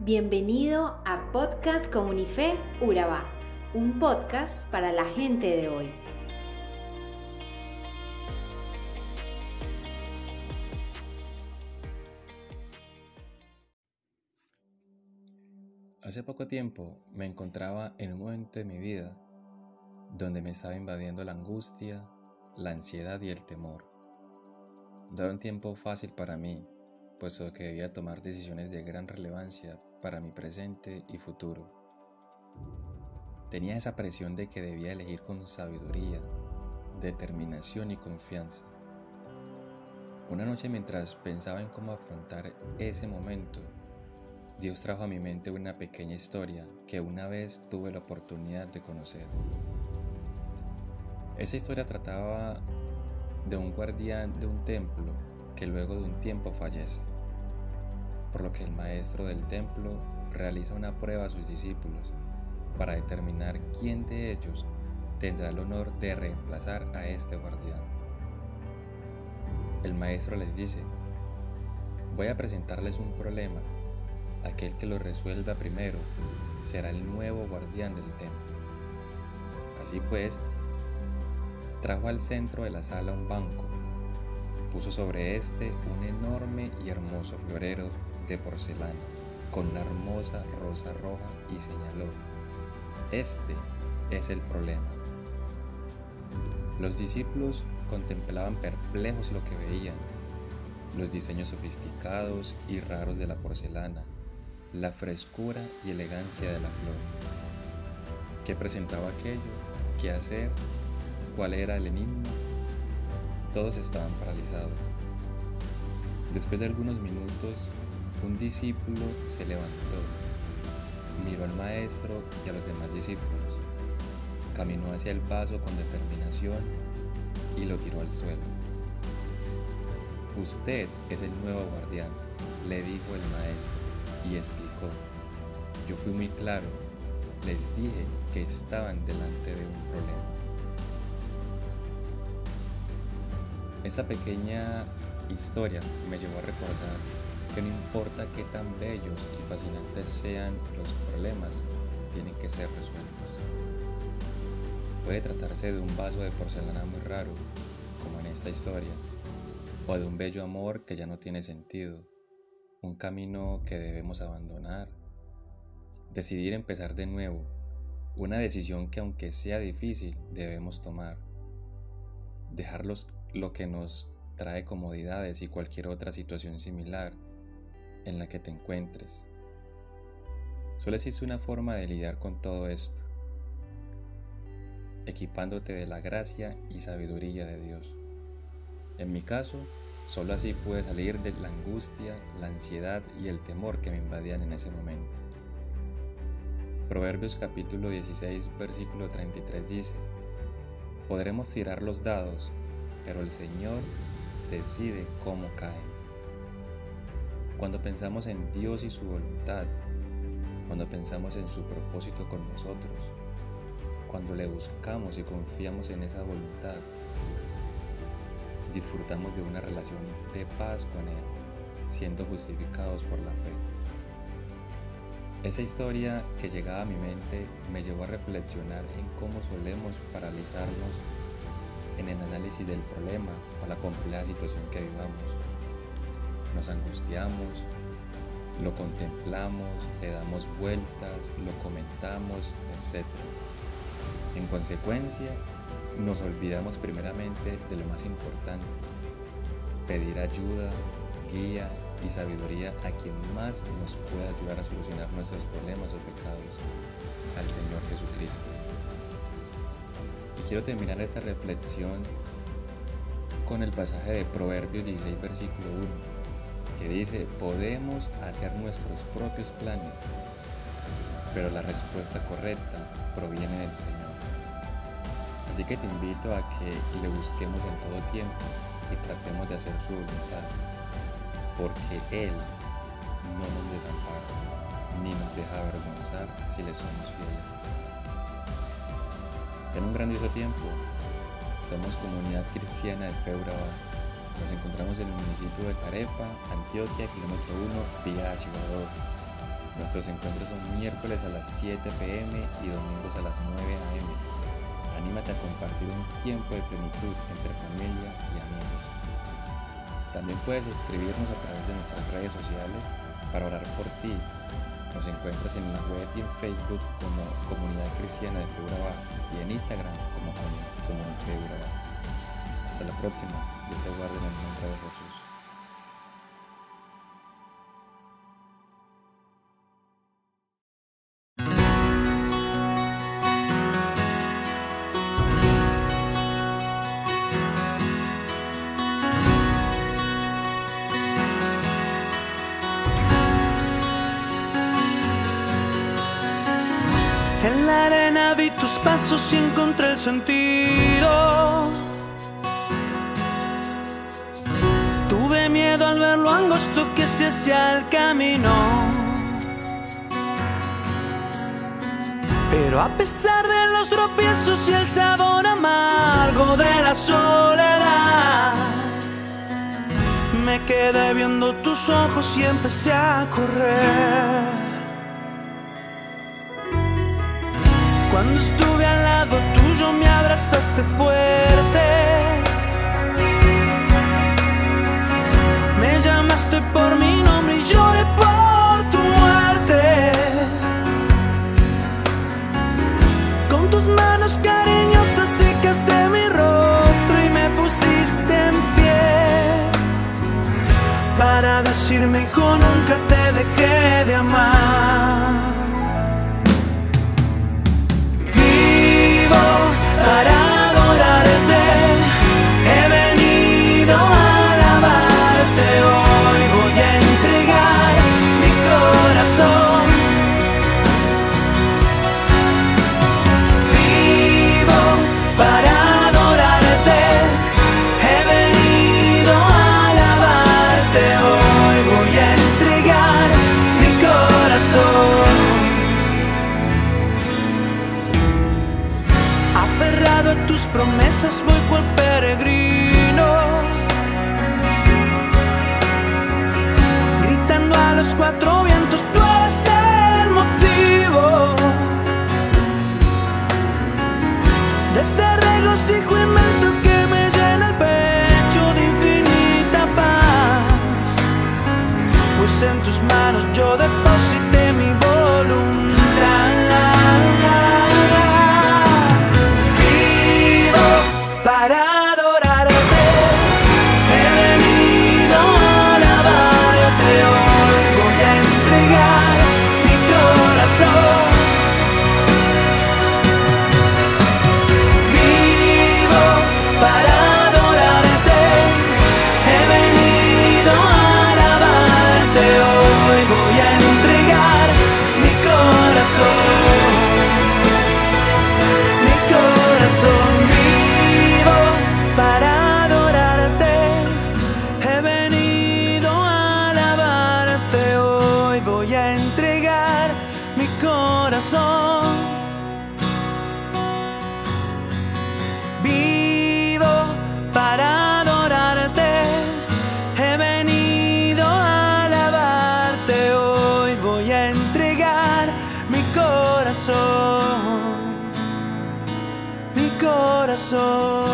Bienvenido a Podcast Comunife Urabá, un podcast para la gente de hoy. Hace poco tiempo me encontraba en un momento de mi vida donde me estaba invadiendo la angustia, la ansiedad y el temor. No era un tiempo fácil para mí, puesto que debía tomar decisiones de gran relevancia para mi presente y futuro. Tenía esa presión de que debía elegir con sabiduría, determinación y confianza. Una noche mientras pensaba en cómo afrontar ese momento, Dios trajo a mi mente una pequeña historia que una vez tuve la oportunidad de conocer. Esa historia trataba de un guardián de un templo que luego de un tiempo fallece por lo que el maestro del templo realiza una prueba a sus discípulos para determinar quién de ellos tendrá el honor de reemplazar a este guardián. El maestro les dice, voy a presentarles un problema, aquel que lo resuelva primero será el nuevo guardián del templo. Así pues, trajo al centro de la sala un banco, puso sobre este un enorme y hermoso florero de porcelana con una hermosa rosa roja y señaló, este es el problema. Los discípulos contemplaban perplejos lo que veían, los diseños sofisticados y raros de la porcelana, la frescura y elegancia de la flor. ¿Qué presentaba aquello? ¿Qué hacer? ¿Cuál era el enigma? Todos estaban paralizados. Después de algunos minutos, un discípulo se levantó, miró al maestro y a los demás discípulos, caminó hacia el vaso con determinación y lo tiró al suelo. Usted es el nuevo guardián, le dijo el maestro y explicó. Yo fui muy claro, les dije que estaban delante de un problema. Esa pequeña historia me llevó a recordar no importa qué tan bellos y fascinantes sean los problemas, tienen que ser resueltos. Puede tratarse de un vaso de porcelana muy raro, como en esta historia, o de un bello amor que ya no tiene sentido, un camino que debemos abandonar, decidir empezar de nuevo, una decisión que aunque sea difícil debemos tomar, dejar lo que nos trae comodidades y cualquier otra situación similar en la que te encuentres. Solo existe una forma de lidiar con todo esto, equipándote de la gracia y sabiduría de Dios. En mi caso, solo así pude salir de la angustia, la ansiedad y el temor que me invadían en ese momento. Proverbios capítulo 16, versículo 33 dice, Podremos tirar los dados, pero el Señor decide cómo caen. Cuando pensamos en Dios y su voluntad, cuando pensamos en su propósito con nosotros, cuando le buscamos y confiamos en esa voluntad, disfrutamos de una relación de paz con Él, siendo justificados por la fe. Esa historia que llegaba a mi mente me llevó a reflexionar en cómo solemos paralizarnos en el análisis del problema o la compleja situación que vivamos nos angustiamos, lo contemplamos, le damos vueltas, lo comentamos, etc. En consecuencia, nos olvidamos primeramente de lo más importante, pedir ayuda, guía y sabiduría a quien más nos pueda ayudar a solucionar nuestros problemas o pecados, al Señor Jesucristo. Y quiero terminar esta reflexión con el pasaje de Proverbios 16, versículo 1 que dice, podemos hacer nuestros propios planes, pero la respuesta correcta proviene del Señor. Así que te invito a que le busquemos en todo tiempo y tratemos de hacer su voluntad, porque Él no nos desampara ni nos deja avergonzar si le somos fieles. En un grandioso tiempo, somos comunidad cristiana de Feuraba nos encontramos en el municipio de Carepa, Antioquia, kilómetro 1, vía Chihuahua. Nuestros encuentros son miércoles a las 7 pm y domingos a las 9 am. Anímate a compartir un tiempo de plenitud entre familia y amigos. También puedes escribirnos a través de nuestras redes sociales para orar por ti. Nos encuentras en la web y en Facebook como Comunidad Cristiana de Feuraba y en Instagram como Comunidad Feuraba. Hasta la próxima. Dios te guarde en el de Jesús. En la arena vi tus pasos y encontré el sentido. Al ver lo angosto que se hacía el camino. Pero a pesar de los tropiezos y el sabor amargo de la soledad, me quedé viendo tus ojos y empecé a correr. Cuando estuve al lado tuyo me abrazaste fuerte. Por mi nombre y lloré por tu muerte. Con tus manos cariñosas secaste mi rostro y me pusiste en pie. Para decirme, hijo, nunca te dejé de amar. Promesas voy cual Vivo para adorarte, he venido a alabarte, hoy voy a entregar mi corazón. Mi corazón.